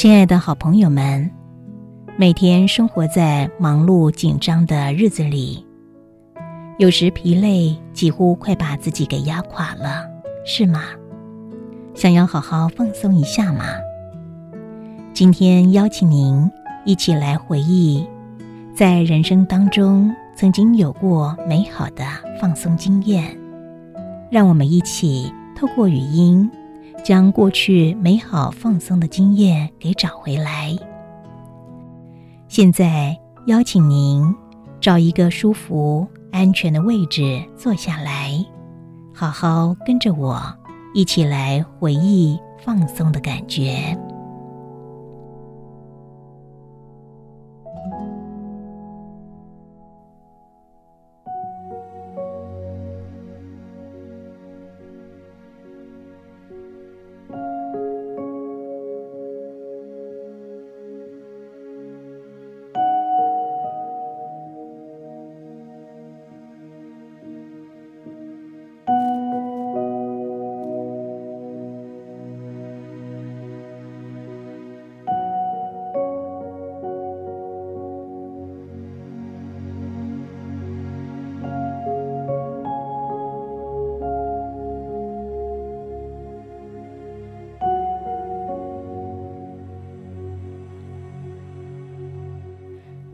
亲爱的好朋友们，每天生活在忙碌紧张的日子里，有时疲累几乎快把自己给压垮了，是吗？想要好好放松一下吗？今天邀请您一起来回忆，在人生当中曾经有过美好的放松经验，让我们一起透过语音。将过去美好放松的经验给找回来。现在邀请您找一个舒服、安全的位置坐下来，好好跟着我一起来回忆放松的感觉。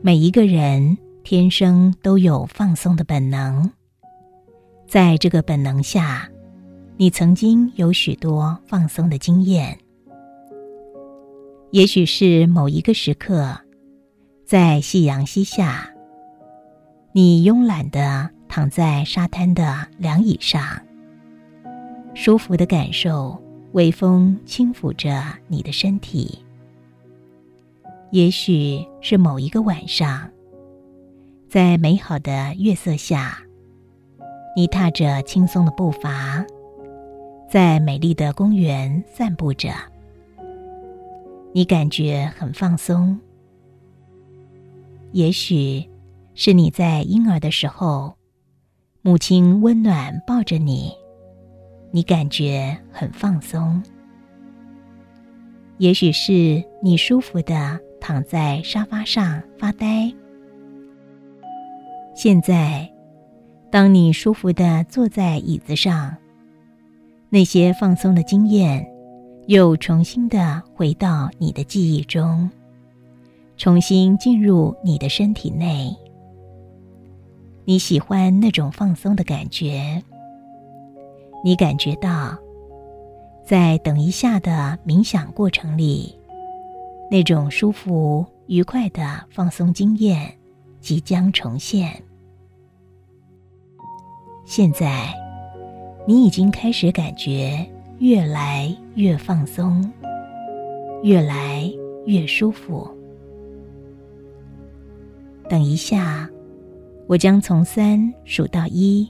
每一个人天生都有放松的本能，在这个本能下，你曾经有许多放松的经验。也许是某一个时刻，在夕阳西下，你慵懒的躺在沙滩的凉椅上，舒服的感受微风轻抚着你的身体。也许是某一个晚上，在美好的月色下，你踏着轻松的步伐，在美丽的公园散步着，你感觉很放松。也许是你在婴儿的时候，母亲温暖抱着你，你感觉很放松。也许是你舒服的。躺在沙发上发呆。现在，当你舒服的坐在椅子上，那些放松的经验又重新的回到你的记忆中，重新进入你的身体内。你喜欢那种放松的感觉。你感觉到，在等一下的冥想过程里。那种舒服、愉快的放松经验即将重现。现在，你已经开始感觉越来越放松，越来越舒服。等一下，我将从三数到一。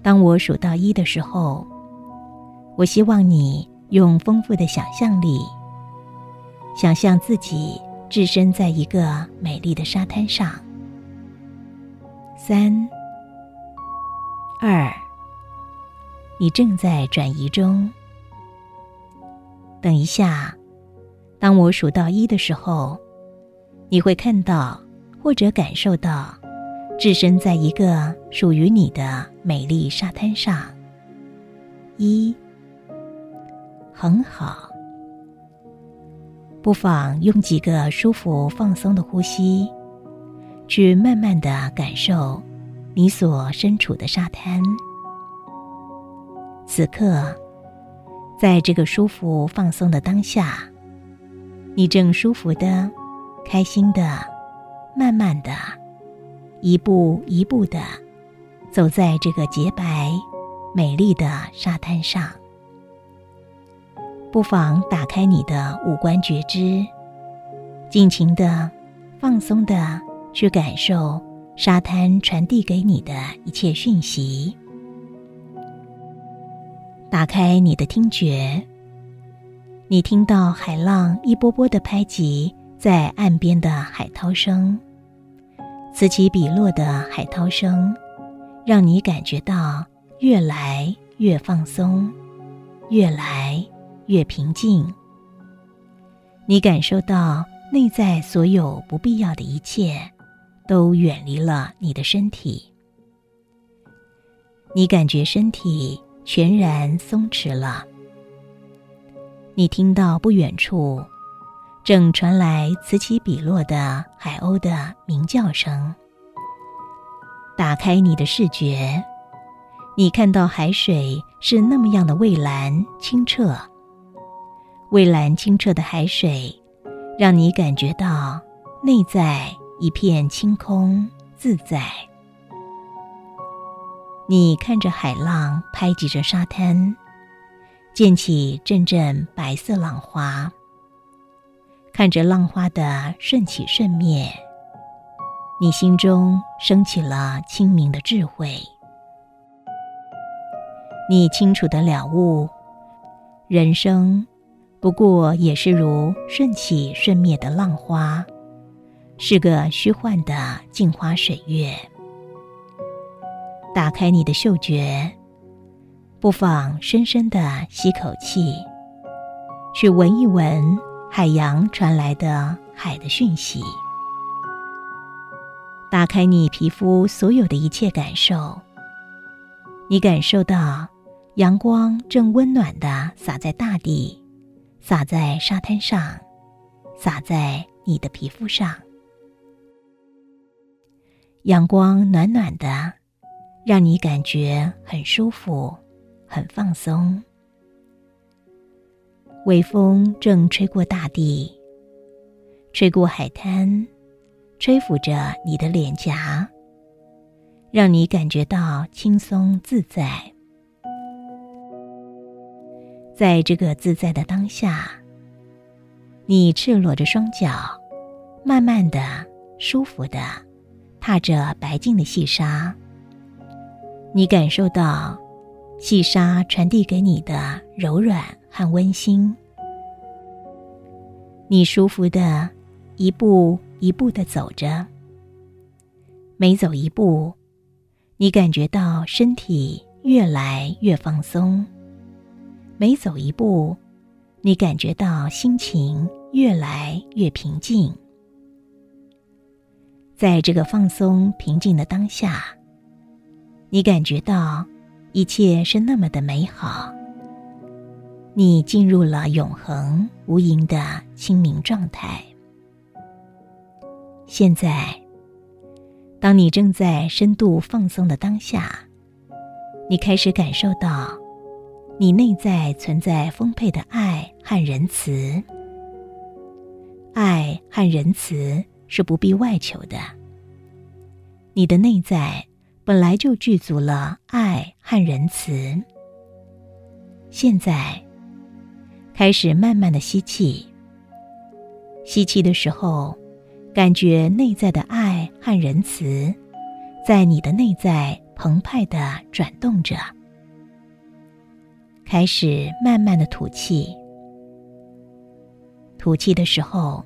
当我数到一的时候，我希望你用丰富的想象力。想象自己置身在一个美丽的沙滩上。三、二，你正在转移中。等一下，当我数到一的时候，你会看到或者感受到置身在一个属于你的美丽沙滩上。一，很好。不妨用几个舒服放松的呼吸，去慢慢的感受你所身处的沙滩。此刻，在这个舒服放松的当下，你正舒服的、开心的、慢慢的、一步一步的走在这个洁白、美丽的沙滩上。不妨打开你的五官觉知，尽情的、放松的去感受沙滩传递给你的一切讯息。打开你的听觉，你听到海浪一波波的拍击在岸边的海涛声，此起彼落的海涛声，让你感觉到越来越放松，越来。越平静，你感受到内在所有不必要的一切都远离了你的身体，你感觉身体全然松弛了。你听到不远处正传来此起彼落的海鸥的鸣叫声。打开你的视觉，你看到海水是那么样的蔚蓝清澈。蔚蓝清澈的海水，让你感觉到内在一片清空自在。你看着海浪拍击着沙滩，溅起阵阵白色浪花。看着浪花的瞬起瞬灭。你心中升起了清明的智慧，你清楚的了悟，人生不过也是如顺起顺灭的浪花，是个虚幻的镜花水月。打开你的嗅觉，不妨深深的吸口气，去闻一闻海洋传来的海的讯息。打开你皮肤所有的一切感受，你感受到阳光正温暖的洒在大地，洒在沙滩上，洒在你的皮肤上。阳光暖暖的，让你感觉很舒服，很放松。微风正吹过大地，吹过海滩。吹拂着你的脸颊，让你感觉到轻松自在。在这个自在的当下，你赤裸着双脚，慢慢的、舒服的踏着白净的细沙。你感受到细沙传递给你的柔软和温馨。你舒服的一步。一步的走着，每走一步，你感觉到身体越来越放松；每走一步，你感觉到心情越来越平静。在这个放松平静的当下，你感觉到一切是那么的美好。你进入了永恒无垠的清明状态。现在，当你正在深度放松的当下，你开始感受到，你内在存在丰沛的爱和仁慈。爱和仁慈是不必外求的。你的内在本来就具足了爱和仁慈。现在，开始慢慢的吸气。吸气的时候。感觉内在的爱和仁慈，在你的内在澎湃的转动着。开始慢慢的吐气，吐气的时候，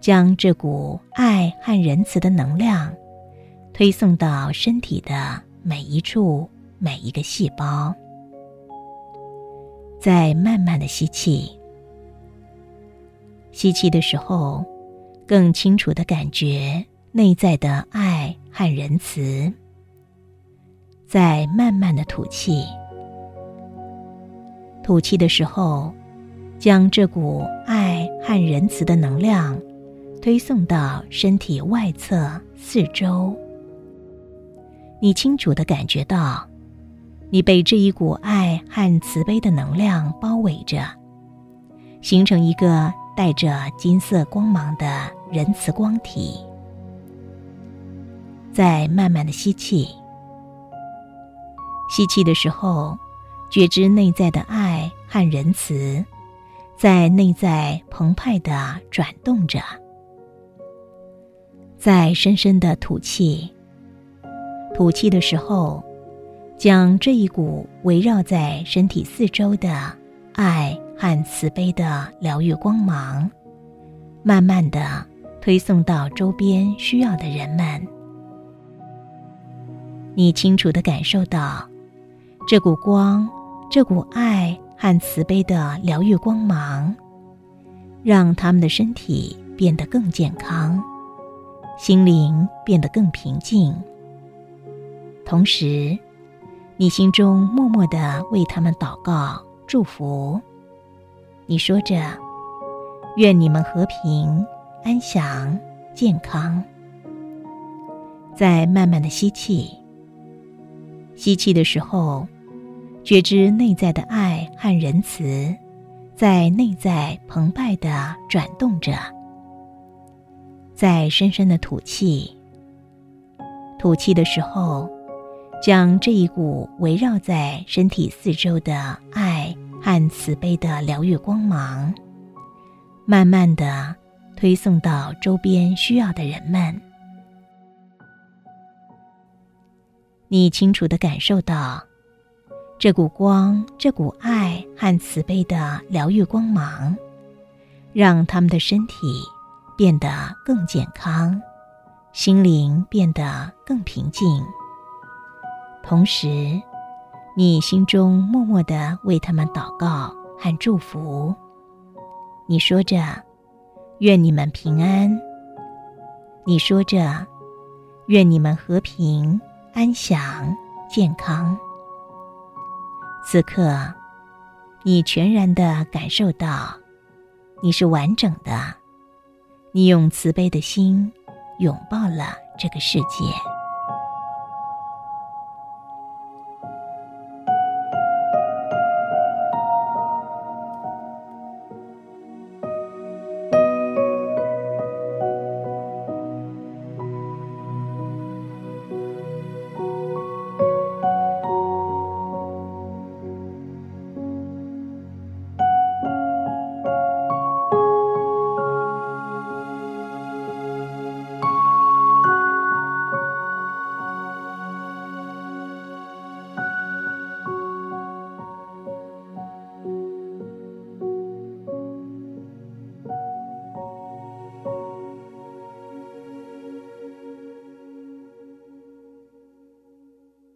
将这股爱和仁慈的能量推送到身体的每一处、每一个细胞。再慢慢的吸气，吸气的时候。更清楚的感觉内在的爱和仁慈，在慢慢的吐气。吐气的时候，将这股爱和仁慈的能量推送到身体外侧四周。你清楚的感觉到，你被这一股爱和慈悲的能量包围着，形成一个。带着金色光芒的仁慈光体，在慢慢的吸气。吸气的时候，觉知内在的爱和仁慈，在内在澎湃的转动着。在深深的吐气。吐气的时候，将这一股围绕在身体四周的爱。和慈悲的疗愈光芒，慢慢的推送到周边需要的人们。你清楚的感受到，这股光、这股爱和慈悲的疗愈光芒，让他们的身体变得更健康，心灵变得更平静。同时，你心中默默的为他们祷告、祝福。你说着：“愿你们和平、安详、健康。”再慢慢的吸气。吸气的时候，觉知内在的爱和仁慈，在内在澎湃的转动着。在深深的吐气。吐气的时候，将这一股围绕在身体四周的爱和慈悲的疗愈光芒，慢慢的推送到周边需要的人们。你清楚的感受到，这股光、这股爱和慈悲的疗愈光芒，让他们的身体变得更健康，心灵变得更平静。同时，你心中默默的为他们祷告和祝福。你说着：“愿你们平安。”你说着：“愿你们和平。”安详、健康。此刻，你全然的感受到，你是完整的。你用慈悲的心拥抱了这个世界。